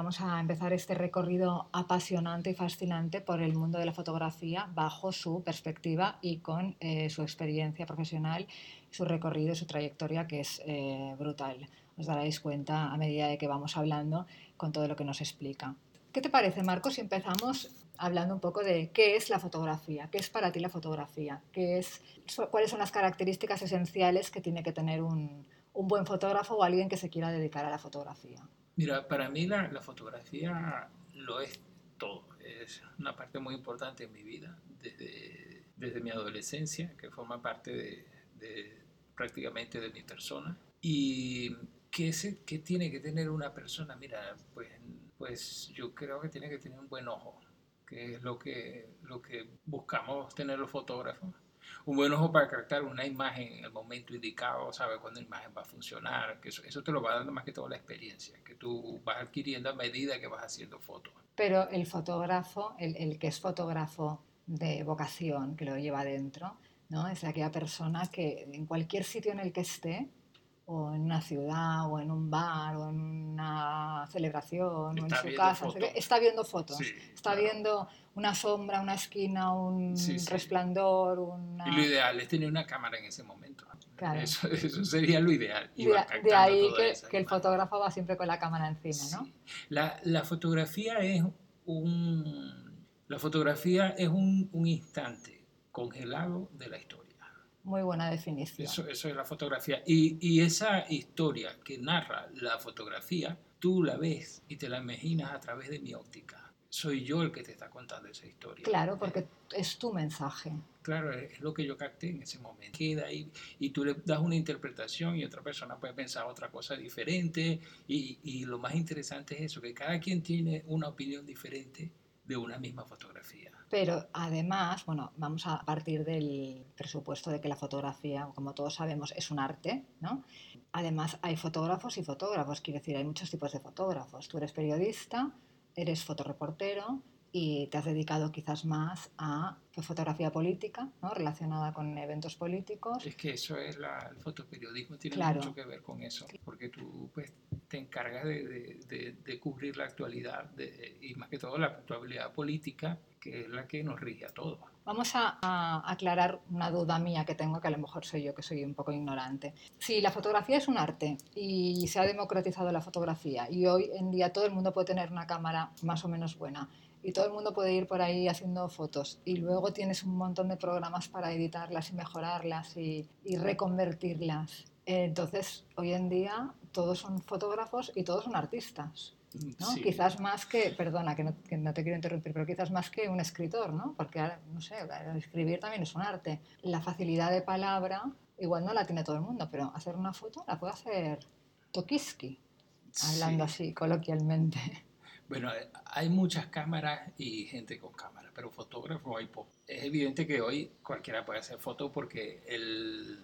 vamos a empezar este recorrido apasionante y fascinante por el mundo de la fotografía bajo su perspectiva y con eh, su experiencia profesional, su recorrido, su trayectoria, que es eh, brutal. Os daréis cuenta a medida de que vamos hablando con todo lo que nos explica. ¿Qué te parece, Marcos, si empezamos hablando un poco de qué es la fotografía? ¿Qué es para ti la fotografía? ¿Qué es, ¿Cuáles son las características esenciales que tiene que tener un, un buen fotógrafo o alguien que se quiera dedicar a la fotografía? Mira, para mí la, la, fotografía lo es todo. Es una parte muy importante en mi vida, desde, desde mi adolescencia, que forma parte de, de prácticamente de mi persona. Y ¿qué, ¿qué tiene que tener una persona? Mira, pues, pues yo creo que tiene que tener un buen ojo, que es lo que, lo que buscamos tener los fotógrafos un buen ojo para captar una imagen en el momento indicado, sabe cuándo la imagen va a funcionar, que eso, te lo va dando más que todo la experiencia, que tú vas adquiriendo a medida que vas haciendo fotos. Pero el fotógrafo, el, el que es fotógrafo de vocación, que lo lleva adentro, ¿no? es aquella persona que en cualquier sitio en el que esté, o en una ciudad, o en un bar, o en una celebración, está o en su casa, está viendo fotos, sí, está claro. viendo una sombra, una esquina, un Sí, sí. resplandor, una... Y lo ideal es tener una cámara en ese momento. Claro. Eso, eso sería lo ideal. y De, ahí que, el fotógrafo va siempre con la cámara encima, ¿no? La, la fotografía es un, la fotografía es un, un instante congelado de la historia. Muy buena definición. Eso, eso es la fotografía. Y, y esa historia que narra la fotografía, tú la ves y te la imaginas a través de mi óptica. Soy yo el que te está contando esa historia. Claro, porque es tu mensaje. Claro, es lo que yo capté en ese momento. Queda ahí y tú le das una interpretación y otra persona puede pensar otra cosa diferente. Y, y lo más interesante es eso, que cada quien tiene una opinión diferente de una misma fotografía. Pero además, bueno, vamos a partir del presupuesto de que la fotografía, como todos sabemos, es un arte, ¿no? Además, hay fotógrafos y fotógrafos, quiero decir, hay muchos tipos de fotógrafos. Tú eres periodista, eres fotoreportero y te has dedicado quizás más a fotografía política, ¿no? relacionada con eventos políticos. Es que eso es la, el fotoperiodismo, tiene Claro. mucho que ver con eso, porque tú pues, te encargas de, de- de- de cubrir la actualidad y más que todo la actualidad política, que es la que nos rige a todos. Vamos a, a aclarar una duda mía que tengo, que a lo mejor soy yo que soy un poco ignorante. Si la fotografía es un arte y se ha democratizado la fotografía y hoy en día todo el mundo puede tener una cámara más o menos buena y todo el mundo puede ir por ahí haciendo fotos y luego tienes un montón de programas para editarlas y mejorarlas y, y reconvertirlas. Entonces, hoy en día todos son fotógrafos y todos son artistas. ¿no? Sí. Quizás más que, perdona que no, que no te quiero interrumpir, pero quizás más que un escritor, ¿no? Porque, ahora, no sé, escribir también es un arte. La facilidad de palabra igual no la tiene todo el mundo, pero hacer una foto la puede hacer Tokiski, hablando Sí. así coloquialmente. Bueno, eh, hay muchas cámaras y gente con cámaras, pero fotógrafos hay poco. Es evidente que hoy cualquiera puede hacer fotos porque el,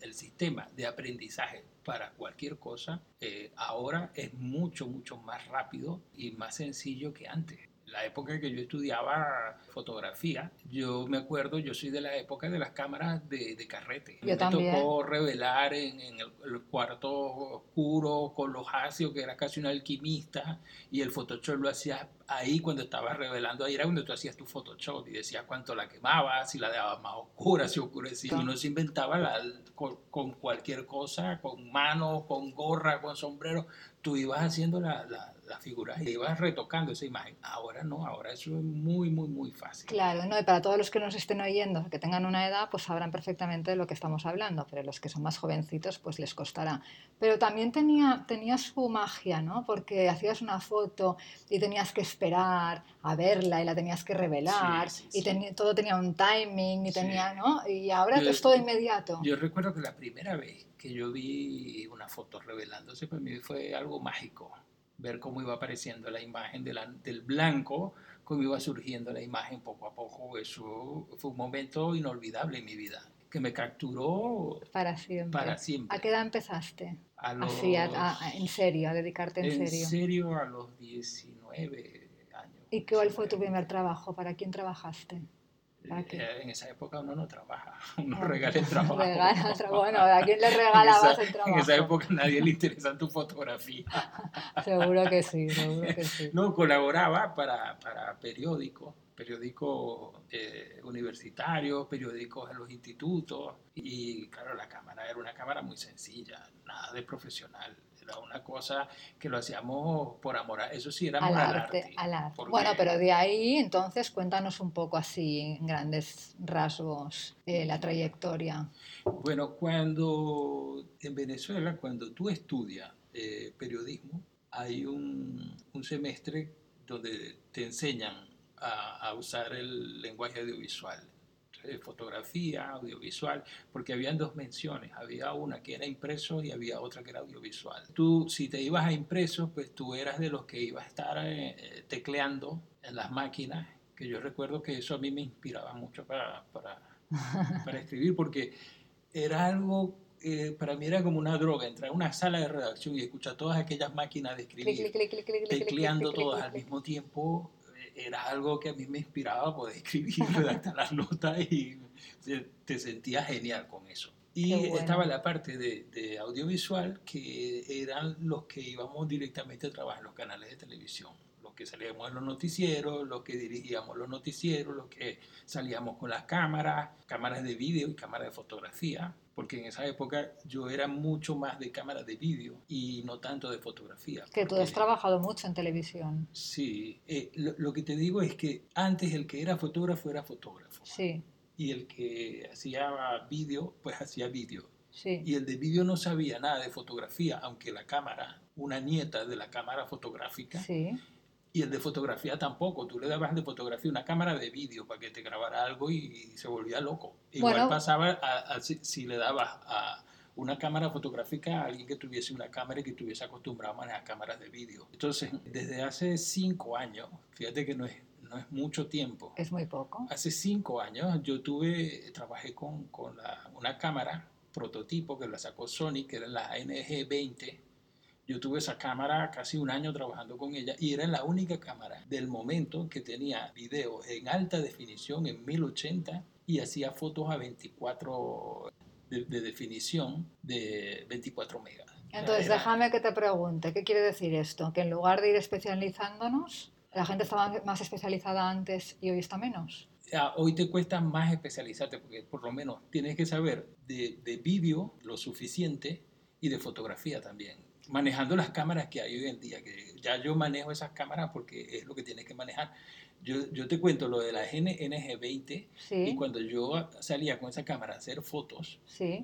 el sistema de aprendizaje para cualquier cosa eh, ahora es mucho, mucho más rápido y más sencillo que antes. La época que yo estudiaba fotografía, yo me acuerdo, yo soy de la época de las cámaras de, de carrete. Yo me también. tocó revelar en, en el, el cuarto oscuro con los ácidos, que era casi un alquimista, y el Photoshop lo hacías ahí cuando estabas revelando, ahí era cuando tú hacías tu Photoshop y decías cuánto la quemabas, si la dejabas más oscura, si oscurecía. Uno se inventaba la- con, con cualquier cosa, con manos, con gorra, con sombrero, tú ibas haciendo la, la, la figura y ibas retocando esa imagen. Ahora no, ahora eso es muy, muy, muy fácil. Claro, ¿no? y para todos los que nos estén oyendo, que tengan una edad, pues sabrán perfectamente de lo que estamos hablando, pero los que son más jovencitos, pues les costará. Pero también tenía, tenía su magia, ¿no? Porque hacías una foto y tenías que esperar a verla y la tenías que revelar Sí, sí, y tenía- todo tenía un timing y tenía, ¿no? Y ahora Yo- es todo inmediato. Yo recuerdo que la primera vez que yo vi una foto revelándose, para mí fue algo mágico. Ver cómo iba apareciendo la imagen de la- del blanco, cómo iba surgiendo la imagen poco a poco. Eso fue un momento inolvidable en mi vida, que me capturó Para siempre. para siempre. ¿A qué edad empezaste? A los, Así, a- a- en serio, a dedicarte en, en serio. serio, a los 19 años. ¿Y cuál fue tu 19. primer trabajo? ¿Para quién trabajaste? Eh, en esa época uno no trabaja, uno regala el trabajo. Regala, bueno, ¿a quién le regalabas el trabajo? En esa época a nadie le interesaba tu fotografía. seguro que sí, seguro que sí. No, colaboraba para, para periódicos, periódicos eh, universitarios, periódicos en los institutos. Y claro, la cámara era una cámara muy sencilla, nada de profesional era una cosa que lo hacíamos por amor, eso sí era al arte. Al arte. Bueno, pero de ahí entonces cuéntanos un poco así, en grandes rasgos, eh, la trayectoria. Bueno, cuando en Venezuela, cuando tú estudias eh, periodismo, hay un, un, semestre donde te enseñan a, a usar el lenguaje audiovisual fotografía, audiovisual, porque habían dos menciones, había una que era impreso y había otra que era audiovisual. Tú, si te ibas a impreso, pues tú eras de los que iba a estar eh, eh, tecleando en las máquinas, que yo recuerdo que eso a mí me inspiraba mucho para, para, para escribir, porque era algo eh, para mí era como una droga, entrar a una sala de redacción y escuchar todas aquellas máquinas de escribir, tecleando todas al mismo tiempo, era algo que a mí me inspiraba poder escribir, redactar las notas y te sentías genial con eso. Y estaba la parte de, de, audiovisual, que eran los que íbamos directamente a trabajar en los canales de televisión, los que salíamos en los noticieros, los que dirigíamos los noticieros, los que salíamos con las cámaras, cámaras de vídeo y cámaras de fotografía porque en esa época yo era mucho más de cámara de vídeo y no tanto de fotografía. Que tú has trabajado mucho en televisión. Sí, eh, lo, que te digo es que antes el que era fotógrafo era fotógrafo. Sí. Y el que hacía vídeo, pues hacía vídeo. Sí. Y el de vídeo no sabía nada de fotografía, aunque la cámara, una nieta de la cámara fotográfica, sí y el de fotografía tampoco. Tú le dabas de fotografía una cámara de vídeo para que te grabara algo y, se volvía loco. Igual pasaba si, le dabas a una cámara fotográfica a alguien que tuviese una cámara y que estuviese acostumbrado a manejar cámaras de vídeo. Entonces, desde hace cinco años, fíjate que no es, no es mucho tiempo. Es muy poco. Hace cinco años yo tuve, trabajé con, con una cámara prototipo que la sacó Sony, que era la NG20 yo tuve esa cámara casi un año trabajando con ella y era la única cámara del momento que tenía video en alta definición en 1080 y hacía fotos a 24 de, definición de 24 megas. Entonces, déjame que te pregunte, ¿qué quiere decir esto? Que en lugar de ir especializándonos, la gente estaba más especializada antes y hoy está menos. hoy te cuesta más especializarte porque por lo menos tienes que saber de, de vídeo lo suficiente y de fotografía también manejando las cámaras que hay hoy en día, que ya yo manejo esas cámaras porque es lo que tienes que manejar. Yo, yo te cuento lo de la NG20 y cuando yo salía con esa cámara a hacer fotos,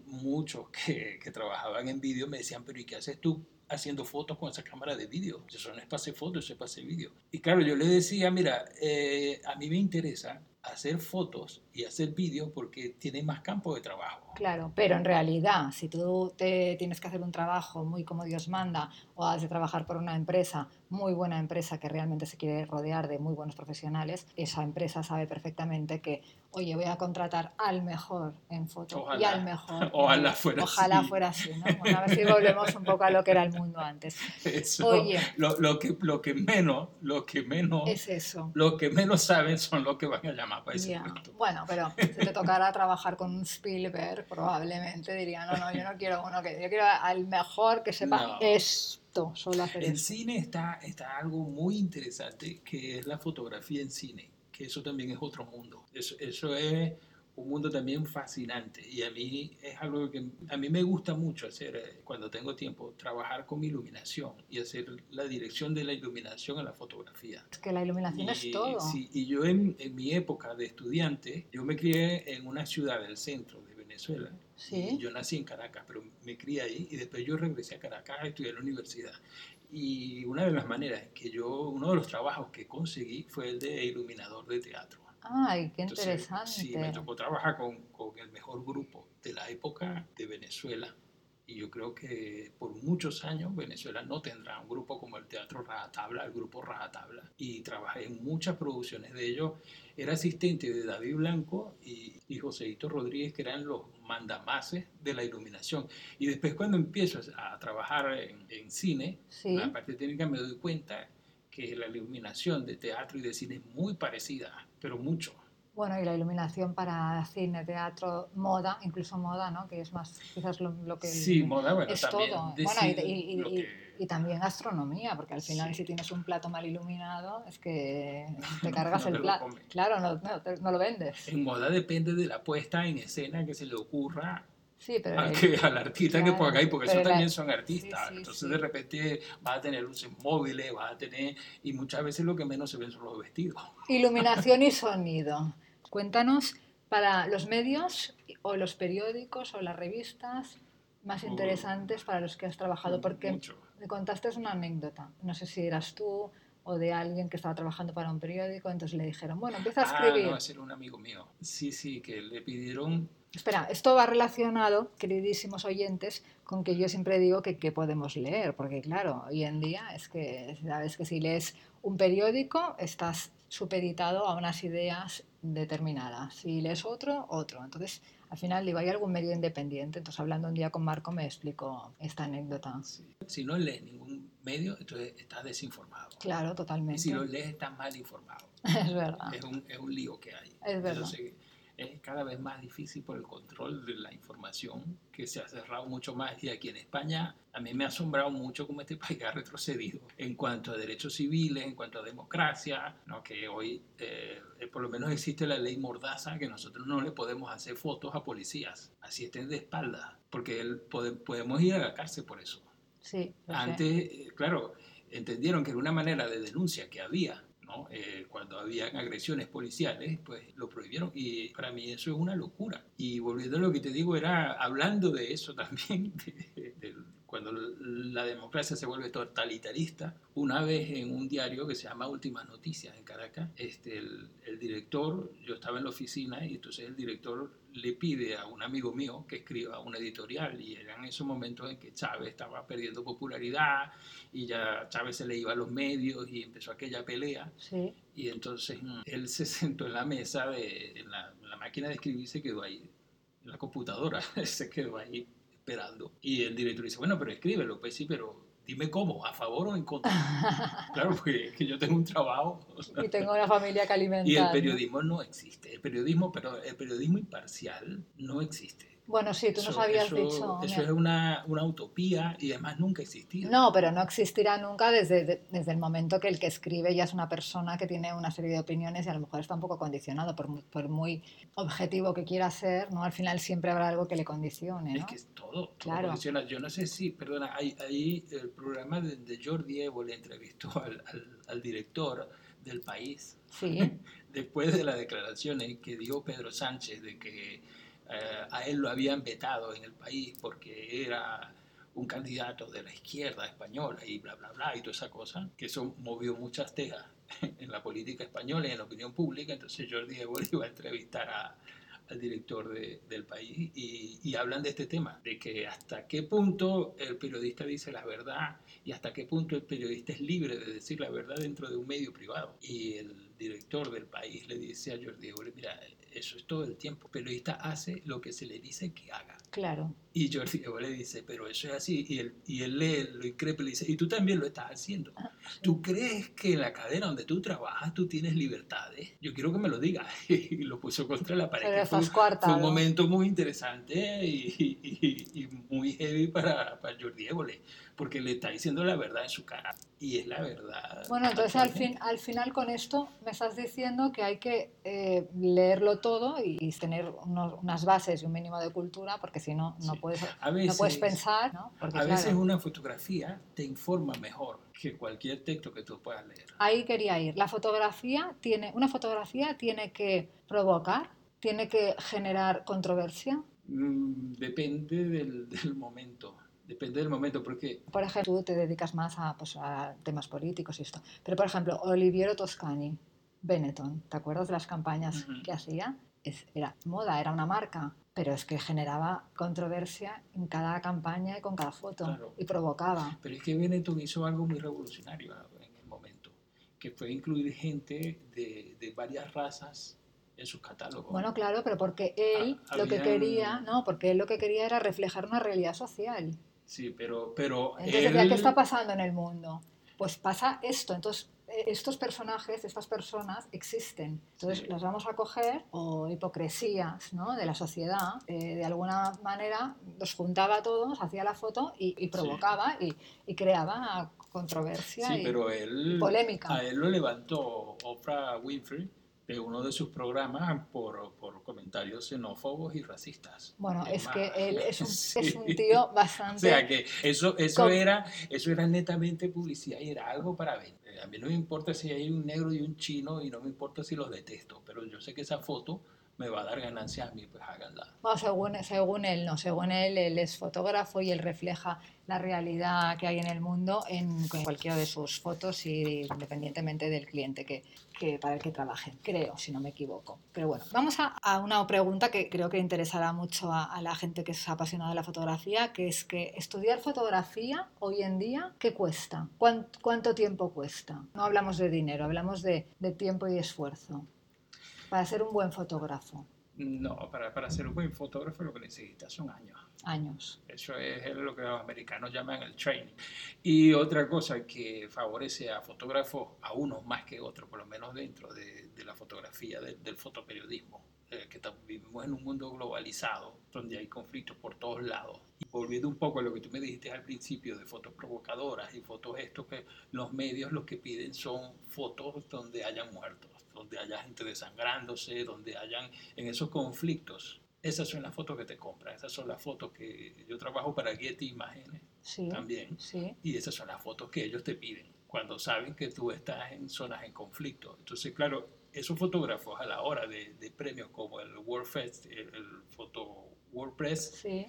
muchos que, que, trabajaban en vídeo me decían, pero ¿y qué haces tú haciendo fotos con esa cámara de vídeo? Eso no es para hacer fotos, eso es para hacer vídeo. Y claro, yo le decía, mira, eh, a mí me interesa hacer fotos y hacer vídeos porque tiene más campo de trabajo. Claro, pero en realidad, si tú te tienes que hacer un trabajo muy como Dios manda o has de trabajar por una empresa, muy buena empresa que realmente se quiere rodear de muy buenos profesionales, esa empresa sabe perfectamente que, oye, voy a contratar al mejor en foto y al mejor. Ojalá fuera ojalá así. fuera así, ¿no? a ver si volvemos un poco a lo que era el mundo antes. Eso, oye, lo, que, lo que menos, lo que menos, es eso. Lo que menos saben son los que van a llamar para ese Bueno, pero si te tocara trabajar con un Spielberg, probablemente diría, no, no, yo no quiero uno que, yo quiero al mejor que sepa esto, solo hacer En cine está, está algo muy interesante que es la fotografía en cine, que eso también es otro mundo. Eso, eso es un mundo también fascinante y a mí es algo que a mí me gusta mucho hacer eh, cuando tengo tiempo, trabajar con iluminación y hacer la dirección de la iluminación en la fotografía. Es que la iluminación es todo. Sí, y yo en, en, mi época de estudiante, yo me crié en una ciudad del centro de Venezuela. Sí. yo nací en Caracas, pero me crié ahí y después yo regresé a Caracas a estudiar la universidad. Y una de las maneras que yo, uno de los trabajos que conseguí fue el de iluminador de teatro. Ay, qué interesante. sí, me tocó trabajar con, con, el mejor grupo de la época de Venezuela. Y yo creo que por muchos años Venezuela no tendrá un grupo como el Teatro Rajatabla, el grupo Rajatabla. Y trabajé en muchas producciones de ellos. Era asistente de David Blanco y, y Joséito Rodríguez, que eran los mandamases de la iluminación. Y después cuando empiezo a trabajar en, en cine, la parte técnica me doy cuenta que la iluminación de teatro y de cine es muy parecida, pero mucho. Bueno, y la iluminación para cine, teatro, moda, incluso moda, ¿no? Que es más, quizás lo, lo que... Sí, moda, bueno, es también todo. Bueno, y, y- lo y- que- y también gastronomía, porque al final Sí. si tienes un plato mal iluminado es que te cargas No el plato. Claro, no, no, te- no lo vendes. En moda depende de la puesta en escena que se le ocurra Sí, pero... a el- que- al artista que claro, ponga ahí, porque pero eso la- también son artistas. sí, Entonces sí. de repente vas a tener luces móviles, vas a tener, y muchas veces lo que menos se ven son los vestidos. Iluminación y sonido. Cuéntanos para los medios o los periódicos o las revistas más interesantes para los que has trabajado, porque Mucho. me contaste una anécdota. No sé si eras tú o de alguien que estaba trabajando para un periódico, entonces le dijeron, bueno, empieza a Ah, escribir. no, ese era un amigo mío. Sí, sí, que le pidieron Espera, esto va relacionado, queridísimos oyentes, con que yo siempre digo que qué podemos leer, porque claro, hoy en día es que sabes que si lees un periódico estás supeditado a unas ideas determinadas, si lees otro, otro. Entonces, al final digo, ¿hay algún medio independiente? Entonces, hablando un día con Marco me explicó esta anécdota. Sí. Si no lees ningún medio, entonces estás desinformado. Claro, Y totalmente. si lo lees, estás mal informado. Es verdad. Es un, es un lío que hay. Es verdad. Entonces, es cada vez más difícil por el control de la información que se ha cerrado mucho más. Y aquí en España, a mí me ha asombrado mucho cómo este país ha retrocedido en cuanto a derechos civiles, en cuanto a democracia, ¿no? que hoy eh, por lo menos existe la ley Mordaza, que nosotros no le podemos hacer fotos a policías, así estén de espaldas, porque él pode- podemos ir a la cárcel por eso. Sí. Antes, eh, claro, entendieron que era una manera de denuncia que había, ¿no? Eh, cuando habían agresiones policiales, pues lo prohibieron y para mí eso es una locura. Y volviendo a lo que te digo, era hablando de eso también, cuando la democracia se vuelve totalitarista, una vez en un diario que se llama Últimas Noticias en Caracas, este, el, el director, yo estaba en la oficina y entonces el director le pide a un amigo mío que escriba una editorial y eran esos momentos en que Chávez estaba perdiendo popularidad y ya Chávez se le iba a los medios y empezó aquella pelea. Sí, y entonces mm, él se sentó en la mesa, de, en, la, en la máquina de escribir se quedó ahí, en la computadora, se quedó ahí esperando. Y el director dice, bueno, pero escríbelo, pues sí, pero dime cómo, a favor o en contra. claro, porque es que yo tengo un trabajo. y tengo una familia que alimentar. Y el periodismo no existe. El periodismo, pero el periodismo imparcial no existe. Bueno, sí, tú nos Eso- habías eso- dicho... Eso es una, una utopía y además nunca ha existido. No, pero no existirá nunca desde, de- desde el momento que el que escribe ya es una persona que tiene una serie de opiniones y a lo mejor está un poco condicionado por por muy objetivo que quiera ser, ¿no? Al final siempre habrá algo que le condicione, Es ¿no? que es todo. todo Claro. condiciona. Yo no sé si, perdona, hay el programa de, de Jordi Evo le entrevistó al, al- al director del país Sí, después de las declaraciones que dio Pedro Sánchez de que eh, a él lo habían vetado en el país porque era un candidato de la izquierda española y bla, bla, bla, y toda esa cosa, que eso movió muchas tejas en la política española y en la opinión pública. Entonces Jordi Evo iba a entrevistar a- al director de- del país y, y hablan de este tema, de que hasta qué punto el periodista dice la verdad y hasta qué punto el periodista es libre de decir la verdad dentro de un medio privado. Y el director del país le dice a Jordi Evo, mira, eso es todo el tiempo. Periodista hace lo que se le dice que haga. claro. Y Jordi le dice, pero eso es así. Y él, y él lee, lo increpa y le dice, y tú también lo estás haciendo. ¿Tú crees que en la cadena donde tú trabajas tú tienes libertades? Yo quiero que me lo digas. Y lo puso contra la pared. Pero fue, estás fue un momento muy interesante y, y- y muy heavy para, para Jordi Évole, porque le está diciendo la verdad en su cara. Y es la verdad. Bueno, entonces al, fin, al final con esto me estás diciendo que hay que eh, leerlo todo y, y tener unos- unas bases y un mínimo de cultura, porque si no, no, Sí. Puedes, A no veces, puedes pensar, ¿no? Porque, a veces claro, una fotografía te informa mejor que cualquier texto que tú puedas leer. Ahí quería ir. La fotografía tiene, una fotografía tiene que provocar, tiene que generar controversia. Mm, depende del, del momento. Depende del momento, porque Por ejemplo, tú te dedicas más a, pues, a temas políticos y esto. Pero, por ejemplo, Oliviero Toscani, Benetton, ¿te acuerdas de las campañas Ujú. que hacía? Es- era moda, era una marca, pero es que generaba controversia en cada campaña y con cada foto Claro. y provocaba. Pero es que Benetton hizo algo muy revolucionario en el momento, que fue incluir gente de, de varias razas en sus catálogos. Bueno, claro, pero porque él lo que quería, no, porque él lo que quería era reflejar una realidad social. sí, pero, pero Entonces, él- ¿qué está pasando en el mundo? Pues pasa esto. Entonces, estos personajes, estas personas existen. Entonces las vamos a coger, o hipocresías ¿no? de la sociedad, eh, de alguna manera los juntaba a todos, hacía la foto y, provocaba y, y, creaba controversia sí, y, pero él, polémica. A él lo levantó Oprah Winfrey de uno de sus programas por, por comentarios xenófobos y racistas. Bueno, es, que él es un, es un, tío bastante... O sea, que eso, eso, era, eso era netamente publicidad y era algo para ver. A mí no me importa si hay un negro y un chino y no me importa si los detesto, pero yo sé que esa foto me va a dar ganancias a mí, pues háganla. Bueno, según, según él, no, según él, él es fotógrafo y él refleja la realidad que hay en el mundo en cualquiera de sus fotos y independientemente del cliente que, que para el que trabaje, creo, si no me equivoco. Pero bueno, vamos a, a una pregunta que creo que interesará mucho a, a, la gente que es apasionada de la fotografía, que es que estudiar fotografía hoy en día, ¿qué cuesta? ¿Cuánto, cuánto tiempo cuesta? No hablamos de dinero, hablamos de, de tiempo y esfuerzo para ser un buen fotógrafo? No, para, para ser un buen fotógrafo lo que necesitas son años. Años. Eso es lo que los americanos llaman el training. Y otra cosa que favorece a fotógrafos, a unos más que otros, por lo menos dentro de, de la fotografía, de, del fotoperiodismo, eh, que vivimos en un mundo globalizado, donde hay conflictos por todos lados. Y volviendo un poco a lo que tú me dijiste al principio de fotos provocadoras y fotos esto, que los medios lo que piden son fotos donde hayan muertos donde haya gente desangrándose, donde hayan en esos conflictos. Esas son las fotos que te compran, esas son las fotos que yo trabajo para Getty Imágenes sí, también. Sí. Y esas son las fotos que ellos te piden cuando saben que tú estás en zonas en conflicto. Entonces, claro, esos fotógrafos a la hora de, de premios como el World Fest, el, el Foto WordPress, sí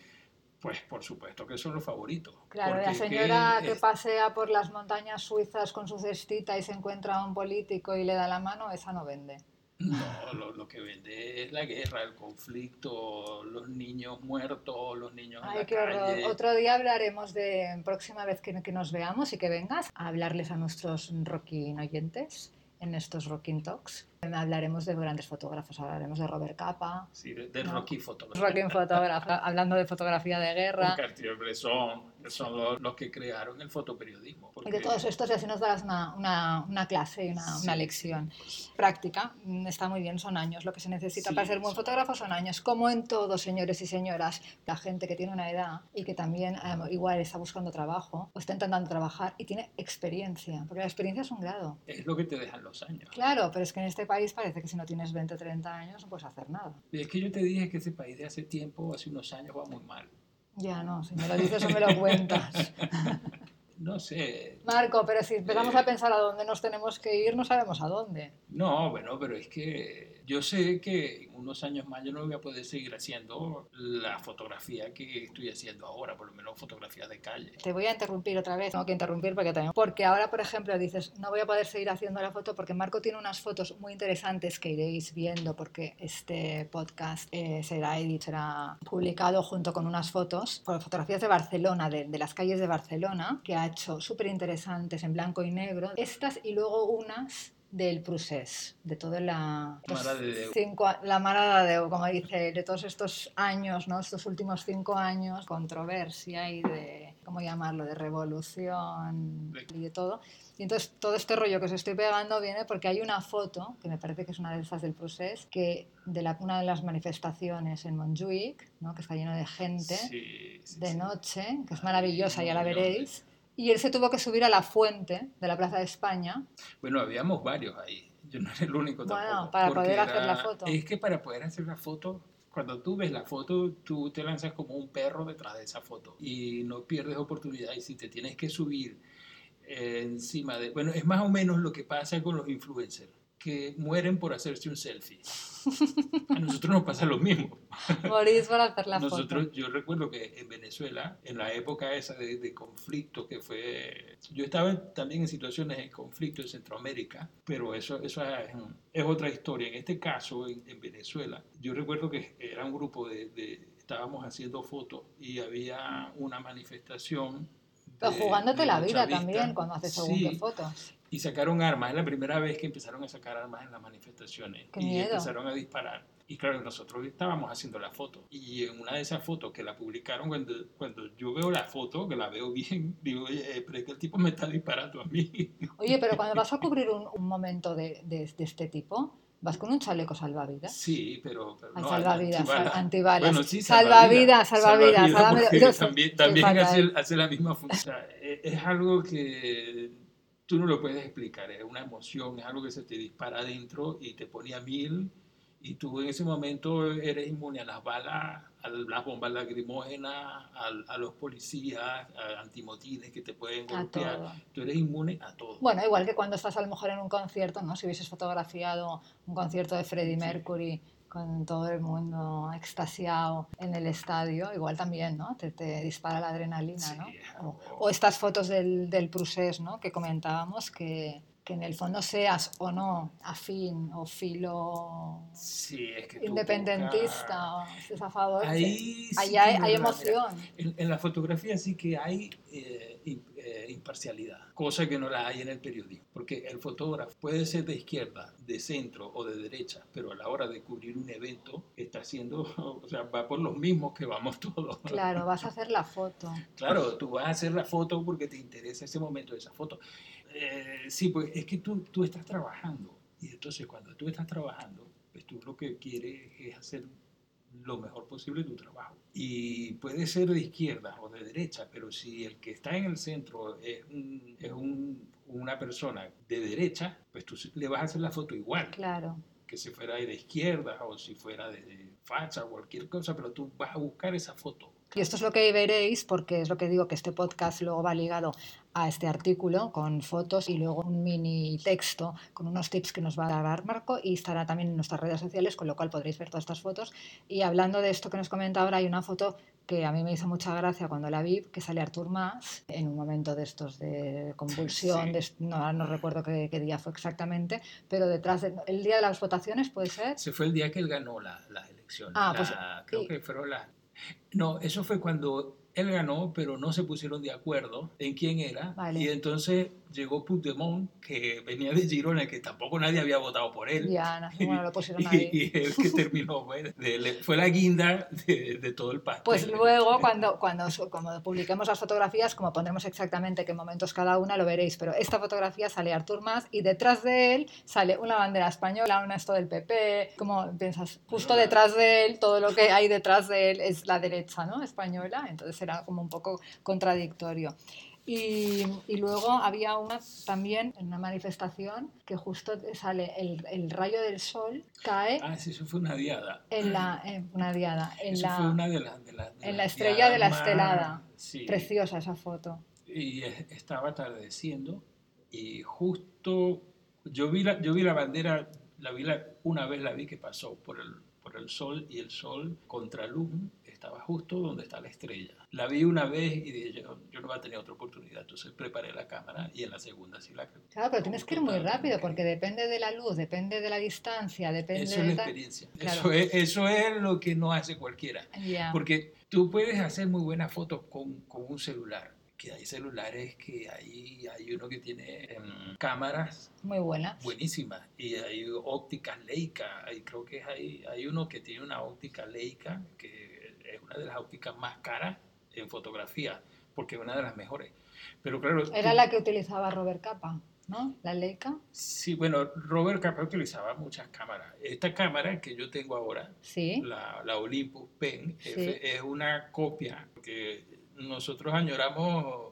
pues por supuesto que son los favoritos. Claro, la señora que, que, pasea por las montañas suizas con su cestita y se encuentra a un político y le da la mano, esa no vende. No, lo, lo, que vende es la guerra, el conflicto, los niños muertos, los niños Ay, en la qué calle. Otro día hablaremos de, próxima vez que, que, nos veamos y que vengas, a hablarles a nuestros rocking oyentes en estos Rocking Talks. Hablaremos de grandes fotógrafos, hablaremos de Robert Capa. Sí, de, de ¿no? Rocky fotógrafo. Rocking fotógrafo, hablando de fotografía de guerra. Cartier-Bresson, son los, los, que crearon el fotoperiodismo. Porque... Y de todos estos, y así nos darás una, una, una clase y una, sí. una, lección práctica. Está muy bien, son años. Lo que se necesita sí, para ser buen fotógrafo son años. Como en todo, señores y señoras, la gente que tiene una edad y que también eh, igual está buscando trabajo o está intentando trabajar y tiene experiencia, porque la experiencia es un grado. Es lo que te dejan los años. Claro, pero es que en este país parece que si no tienes 20 o 30 años no puedes hacer nada. Y es que yo te dije que ese país de hace tiempo, hace unos años, va muy mal. Ya no, si me lo dices o me lo cuentas. no sé. Marco, pero si empezamos eh... a pensar a dónde nos tenemos que ir, no sabemos a dónde. No, bueno, pero es que yo sé que en unos años más yo no voy a poder seguir haciendo la fotografía que estoy haciendo ahora, por lo menos fotografía de calle. Te voy a interrumpir otra vez, tengo que interrumpir porque también. Porque ahora, por ejemplo, dices, no voy a poder seguir haciendo la foto porque Marco tiene unas fotos muy interesantes que iréis viendo porque este podcast eh, será, será publicado junto con unas fotos, fotografías de Barcelona, de, de las calles de Barcelona, que ha hecho súper interesantes en blanco y negro. Estas y luego unas del procés, de toda la... Mara de Déu. Cinco, la Mara de Déu, como dice, de todos estos años, ¿no? estos últimos cinco años, controversia y de, ¿cómo llamarlo?, de revolución y de todo. Y entonces todo este rollo que os estoy pegando viene porque hay una foto, que me parece que es una de esas del procés, que de la, una de las manifestaciones en Montjuic, ¿no? que está lleno de gente, sí, sí, de sí. noche, que es maravillosa, ya la veréis. Y él se tuvo que subir a la fuente de la Plaza de España. Bueno, habíamos varios ahí. Yo no era el único tampoco. Bueno, para poder era, hacer la foto. Es que para poder hacer la foto, cuando tú ves la foto, tú te lanzas como un perro detrás de esa foto y no pierdes oportunidad. Y si te tienes que subir eh, encima de... Bueno, es más o menos lo que pasa con los influencers que mueren por hacerse un selfie. A nosotros nos pasa lo mismo. Morís por hacer la nosotros, foto. Yo recuerdo que en Venezuela, en la época esa de, de, conflicto que fue... Yo estaba también en situaciones de conflicto en Centroamérica, pero eso, eso es, es otra historia. En este caso, en, en, Venezuela, yo recuerdo que era un grupo de... de estábamos haciendo fotos y había una manifestación Pero jugándote la vida chavistas. también cuando haces según Sí, fotos. Y sacaron armas, es la primera vez que empezaron a sacar armas en las manifestaciones. Qué y miedo. empezaron a disparar. Y claro, nosotros estábamos haciendo la foto. Y en una de esas fotos que la publicaron, cuando, cuando yo veo la foto, que la veo bien, digo, oye, pero es que el tipo me está disparando a mí. Oye, pero cuando vas a cubrir un, un momento de, de- de este tipo, vas con un chaleco salvavidas. Sí, pero, pero Al no, salvavidas, antibalas. al- antibalas. Bueno, sí, Salvavidas, salvavidas, salvavidas, salvavidas. también también hace, hace la misma función. Es, es algo que tú no lo puedes explicar, es una emoción, es algo que se te dispara adentro y te pone a mil y tú en ese momento eres inmune a las balas, a las bombas lacrimógenas, al- a, los policías, a antimotines que te pueden A golpear. Tú eres inmune a todo. Bueno, igual que cuando estás a lo mejor en un concierto, ¿no? Si hubieses fotografiado un concierto de Freddie Mercury con todo el mundo extasiado en el estadio, igual también, ¿no? Te, te dispara la adrenalina, ¿no? Sí, O, o- o estas fotos del, del Prusés, ¿no? Que comentábamos, que, que en el fondo seas o no afín o filo Sí, es que independentista o estés a favor, Ahí ahí sí hay, hay emoción. En, en la fotografía sí que hay eh, eh, imparcialidad, cosa que no la hay en el periodismo, porque el fotógrafo puede ser de izquierda, de centro o de derecha, pero a la hora de cubrir un evento está haciendo, o sea, va por los mismos que vamos todos. Claro, vas a hacer la foto. Claro, tú vas a hacer la foto porque te interesa ese momento de esa foto. Eh, sí, pues es que tú, tú estás trabajando y entonces cuando tú estás trabajando, pues tú lo que quieres es hacer lo mejor posible tu trabajo. Y puede ser de izquierda o de derecha, pero si el que está en el centro es, un- es un- una persona de derecha, pues tú le vas a hacer la foto igual Claro. que si fuera de izquierda o si fuera de facha o cualquier cosa, pero tú vas a buscar esa foto. Y esto es lo que veréis, porque es lo que digo, que este podcast luego va ligado a este artículo con fotos y luego un mini texto con unos tips que nos va a dar Marco y estará también en nuestras redes sociales, con lo cual podréis ver todas estas fotos. Y hablando de esto que nos comenta ahora, hay una foto que a mí me hizo mucha gracia cuando la vi, que sale Artur Mas en un momento de estos de convulsión, Sí. de- no, no recuerdo qué, qué día fue exactamente, pero detrás de, el día de las votaciones puede ser. Se fue el día que él ganó la- las elecciones. Ah, La- pues, creo y- que fueron las... No, eso fue cuando él ganó, pero no se pusieron de acuerdo en quién era. Vale. Y entonces llegó Puigdemont, que venía de Girona, que tampoco nadie había votado por él. Diana, bueno, lo pusieron Y, ahí. y el que terminó fue, de- fue la guinda de, de todo el pastel. Pues luego, cuando, cuando, cuando publiquemos las fotografías, como pondremos exactamente qué momentos cada una, lo veréis. Pero esta fotografía sale Artur Mas y detrás de él sale una bandera española, una esto del PP. Como piensas, justo detrás de él, todo lo que hay detrás de él es la derecha ¿no? española. Entonces era como un poco contradictorio. Y, y luego había una también en una manifestación que justo sale el, el rayo del sol, cae Ah, sí, eso fue una diada. en la, en una diada, en Eso la, fue una de las... de las- de en la estrella de la estelada. Sí. Preciosa esa foto. y eh, estaba atardeciendo y justo yo vi la, yo vi la bandera, la vi la- una vez la vi que pasó por el, por el sol y el sol contra luz estaba justo donde está la estrella. La vi una vez y dije, yo, yo no voy a tener otra oportunidad, entonces preparé la cámara y en la segunda sí la... Claro, pero tienes que ir muy rápido porque depende de la luz, depende de la distancia, depende Eso es la experiencia. Claro. Eso, es, eso es lo que no hace cualquiera. Ya. Porque tú puedes hacer muy buenas fotos con, con un celular. Que hay celulares que hay, hay uno que tiene em, cámaras Muy buena. buenísimas y hay ópticas Leica. Hay, creo que hay, hay uno que tiene una óptica Leica que es una de las ópticas más caras en fotografía porque es una de las mejores. Pero claro, Era tú- la que utilizaba Robert Capa, ¿no? La Leica. sí, bueno, Robert Capa utilizaba muchas cámaras. Esta cámara que yo tengo ahora Sí. la, la Olympus Pen Sí. F, es una copia que nosotros añoramos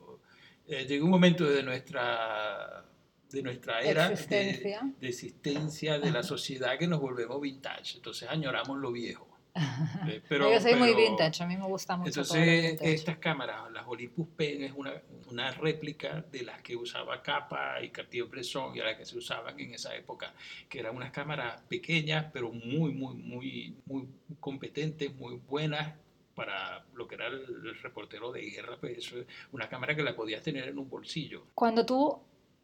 eh, llegó un momento de nuestra de nuestra era de- Existencia. De, existencia de la sociedad que nos volvemos vintage entonces añoramos lo viejo Eh, pero, Yo soy muy pero- vintage, a mí me gusta mucho entonces, estas cámaras, las Olympus Pen, es una, una réplica de las que usaba Capa y Cartier-Bresson y a las que se usaban en esa época, que eran unas cámaras pequeñas, pero muy, muy, muy, muy competentes, muy buenas para lo que era el, reportero de guerra, pues eso una cámara que la podías tener en un bolsillo. Cuando tú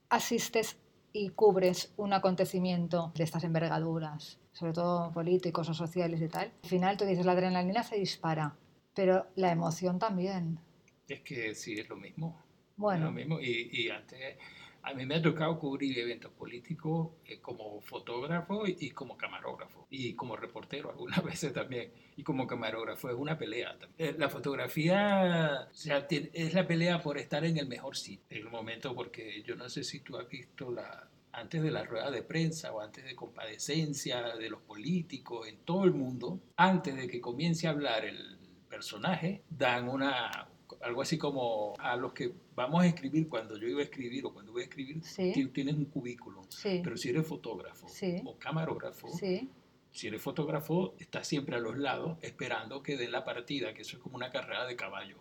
asistes y cubres un acontecimiento de estas envergaduras, sobre todo políticos o sociales y tal, al final tú dices la adrenalina se dispara, pero la emoción también. Es que sí, es lo mismo. Bueno. Lo mismo. Y, y antes a mí me ha tocado cubrir eventos políticos eh, como fotógrafo y, como camarógrafo y como reportero algunas veces también y como camarógrafo es una pelea. Eh, la fotografía o sea, es la pelea por estar en el mejor sitio en el momento porque yo no sé si tú has visto la antes de la rueda de prensa o antes de compadecencia de los políticos en todo el mundo, antes de que comience a hablar el personaje, dan una, algo así como a los que vamos a escribir cuando yo iba a escribir o cuando voy a escribir, tienes un cubículo. Pero si eres fotógrafo o camarógrafo, si eres fotógrafo, estás siempre a los lados esperando que den la partida, que eso es como una carrera de caballo.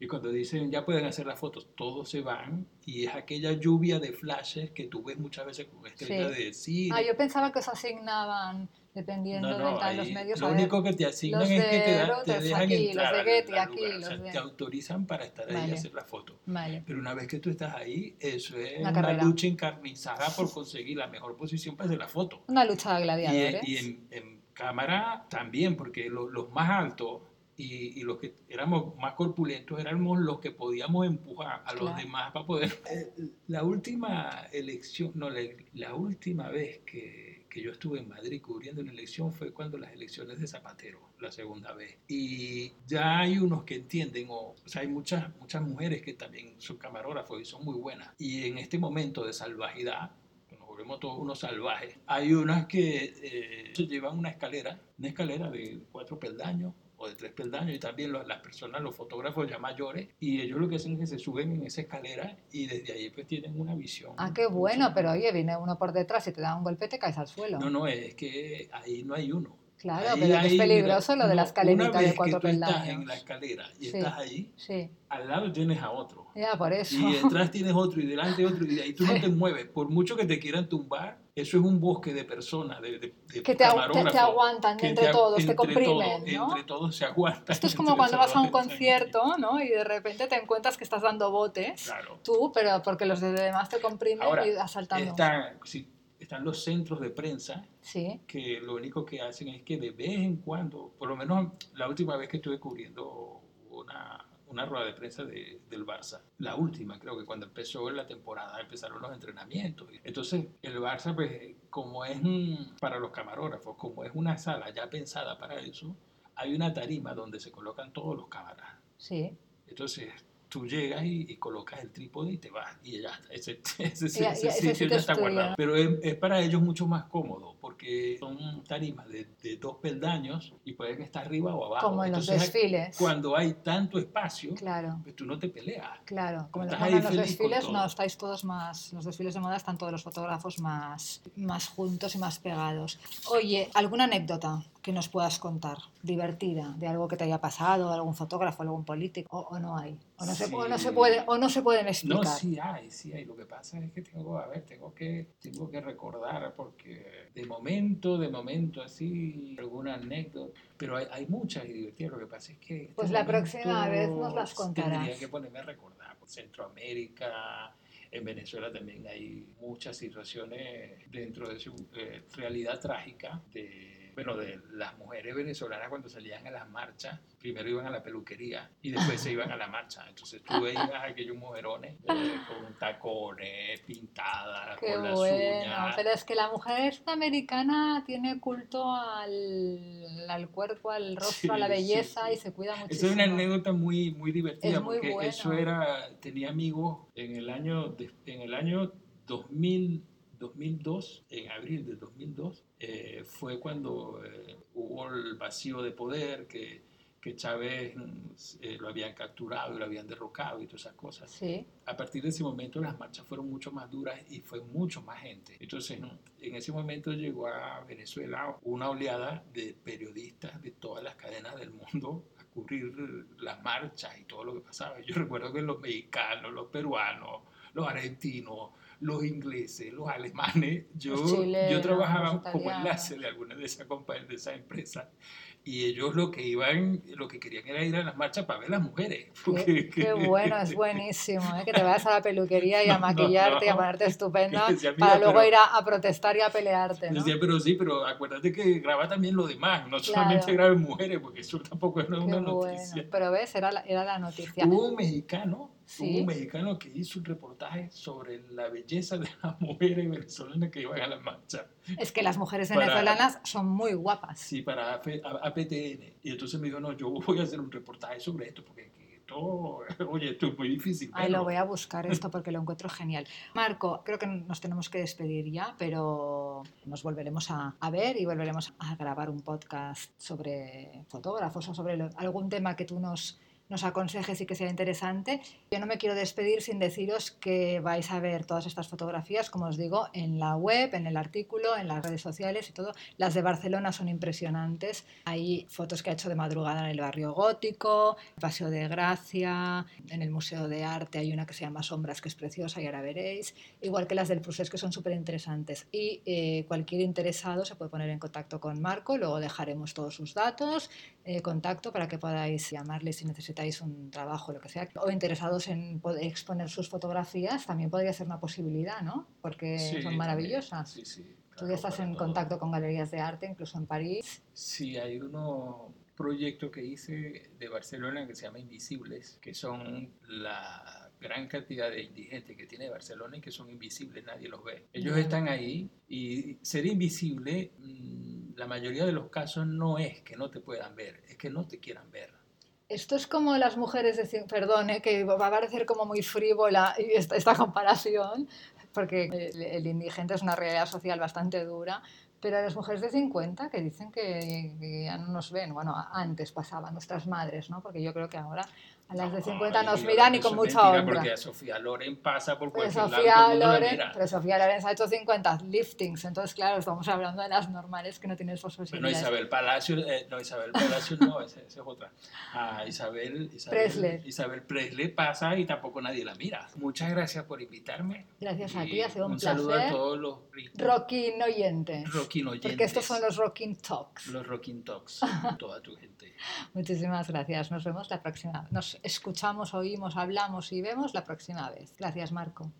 Y cuando dicen ya pueden hacer las fotos, todos se van y es aquella lluvia de flashes que tú ves muchas veces con estrellas de cine. Ah, yo pensaba que se asignaban dependiendo de los medios. Lo único que te asignan es que te, te dejan aquí, entrar los de Getty, aquí, te autorizan para estar ahí y hacer la foto. Pero una vez que tú estás ahí, eso es una, lucha encarnizada por conseguir la mejor posición para hacer la foto. Una lucha de gladiadores. Y, en, cámara también, porque los más altos y, los que éramos más corpulentos éramos los que podíamos empujar a los demás para poder... La última elección, no, la, última vez que, que, yo estuve en Madrid cubriendo una elección fue cuando las elecciones de Zapatero, la segunda vez. Y ya hay unos que entienden, o, o sea, hay muchas, muchas mujeres que también son camarógrafos y son muy buenas. Y en este momento de salvajidad, nos volvemos todos unos salvajes, hay unas que eh, llevan una escalera, una escalera de cuatro peldaños o de tres peldaños y también las personas, los fotógrafos ya mayores y ellos lo que hacen es que se suben en esa escalera y desde ahí pues tienen una visión. Ah, qué bueno, pero oye, viene uno por detrás y te da un golpe te caes al suelo. No, no, es que ahí no hay uno. Claro, pero es peligroso lo de la escalerita de cuatro peldaños. Estás en la escalera y estás ahí, sí. al lado tienes a otro. Ya, por eso. Y detrás tienes otro y delante otro y de ahí tú no te mueves. Por mucho que te quieran tumbar, eso es un bosque de personas, de, de, que te, te, aguantan entre todos, te comprimen, ¿no? Entre todos se aguantan. Esto es como cuando vas a un concierto, ¿no? Y de repente te encuentras que estás dando botes, claro. tú, pero porque los demás te comprimen y asaltando. Está, están los centros de prensa que lo único que hacen es que de vez en cuando, por lo menos la última vez que estuve cubriendo una, una rueda de prensa de, del Barça, la última creo que cuando empezó la temporada, empezaron los entrenamientos. Entonces el Barça, pues como es para los camarógrafos, como es una sala ya pensada para eso, hay una tarima donde se colocan todos los cámaras. Sí. Entonces tú llegas y, colocas el trípode y te vas y ya ese, ese, sitio ya está guardado. Pero es, para ellos mucho más cómodo porque son tarimas de, de, dos peldaños y pueden estar arriba o abajo. Como en los desfiles. Cuando hay tanto espacio, claro. pues tú no te peleas. Claro, como en los desfiles, no, estáis todos más, los desfiles de moda están todos los fotógrafos más, más juntos y más pegados. Oye, ¿alguna anécdota que nos puedas contar, divertida, de algo que te haya pasado, algún fotógrafo, algún político, o, no hay, o no, se, no, se, puede, o no se pueden explicar. No, sí hay, sí hay. Lo que pasa es que tengo, a ver, tengo que, tengo que recordar, porque de momento, de momento así, alguna anécdota, pero hay, hay muchas y divertidas. Lo que pasa es que... Este pues la próxima vez nos las contarás. Tendría que ponerme a recordar, por Centroamérica, en Venezuela también hay muchas situaciones dentro de su eh, realidad trágica de bueno, de las mujeres venezolanas cuando salían a las marchas, primero iban a la peluquería y después se iban a la marcha. Entonces tú veías a aquellos mujerones eh, con tacones, pintadas, con las uñas. Pero es que la mujer americana tiene culto al, al cuerpo, al rostro, a la belleza y se cuida muchísimo. Eso es una anécdota muy, muy divertida porque eso era, tenía amigos en el año, en el año 2000 2002, en abril de 2002, eh, fue cuando eh, hubo el vacío de poder, que, que Chávez eh, lo habían capturado y lo habían derrocado y todas esas cosas. Sí. A partir de ese momento las marchas fueron mucho más duras y fue mucho más gente. Entonces, en ese momento llegó a Venezuela una oleada de periodistas de todas las cadenas del mundo a cubrir las marchas y todo lo que pasaba. Yo recuerdo que los mexicanos, los peruanos, los argentinos, los ingleses, los alemanes. Yo, yo trabajaba como enlace de algunas de esas compañías, de esas empresas. y ellos lo que iban, lo que querían era ir a las marchas para ver a las mujeres. Qué, qué bueno, es buenísimo, ¿eh? que te vayas a la peluquería y a maquillarte y a ponerte estupenda para luego ir a, protestar y a pelearte. ¿no? Decía, pero sí, pero acuérdate que graba también lo demás, no solamente graben mujeres, porque eso tampoco es una noticia. Pero ves, era la, era la noticia. Hubo un mexicano un mexicano que hizo un reportaje sobre la belleza de las mujeres venezolanas que iban a la marcha. Es que las mujeres venezolanas son muy guapas. Sí, para APTN. Y entonces me dijo, no, yo voy a hacer un reportaje sobre esto, porque esto, oye, esto es muy difícil. Ay, lo voy a buscar esto porque lo encuentro genial. Marco, creo que nos tenemos que despedir ya, pero nos volveremos a, a ver y volveremos a grabar un podcast sobre fotógrafos o sobre algún tema que tú nos nos aconsejes y que sea interesante. Yo no me quiero despedir sin deciros que vais a ver todas estas fotografías, como os digo, en la web, en el artículo, en las redes sociales y todo. Las de Barcelona son impresionantes. Hay fotos que ha hecho de madrugada en el barrio gótico, el Paseo de Gracia, en el Museo de Arte hay una que se llama Sombras, que es preciosa y ahora veréis. Igual que las del Prusés, que son súper interesantes. Y eh, cualquier interesado se puede poner en contacto con Marco, luego dejaremos todos sus datos, eh, contacto para que podáis llamarle si necesitáis un trabajo, lo que sea, o interesados en poder exponer sus fotografías, también podría ser una posibilidad, ¿no? Porque son maravillosas. Sí, sí, Tú ya estás en contacto con galerías de arte, incluso en París. Sí, hay uno proyecto que hice de Barcelona que se llama Invisibles, que son la gran cantidad de indigentes que tiene Barcelona y que son invisibles, nadie los ve. Ellos están ahí y ser invisible, mm, la mayoría de los casos no es que no te puedan ver, es que no te quieran ver. Esto es como las mujeres, de, perdón, eh, que va a parecer como muy frívola esta, esta comparación, porque el, indigente es una realidad social bastante dura, pero las mujeres de 50 que dicen que, ya no nos ven, bueno, antes pasaba, nuestras madres, ¿no? Porque yo creo que ahora a las de 50 nos miran y con mucha honra. Porque a Sofía Loren pasa por cualquier Sofía lado, Loren, Pero Sofía Loren ha hecho 50 liftings, entonces claro, estamos hablando de las normales que no tienen esas posibilidades. no, Isabel Palacio, eh, no, Isabel Palacio no, esa, es otra. Ah, Isabel, Isabel, Presley. Isabel Presley pasa y tampoco nadie la mira. Muchas gracias por invitarme. Gracias a ti, ha sido un, un placer. Un saludo a todos los rocking oyentes. Rocking oyentes. Porque estos son los rocking talks. Los rocking talks, toda tu gente. Muchísimas gracias, nos vemos la próxima. Nos escuchamos oímos, hablamos y vemos la próxima vez. Gracias, Marco.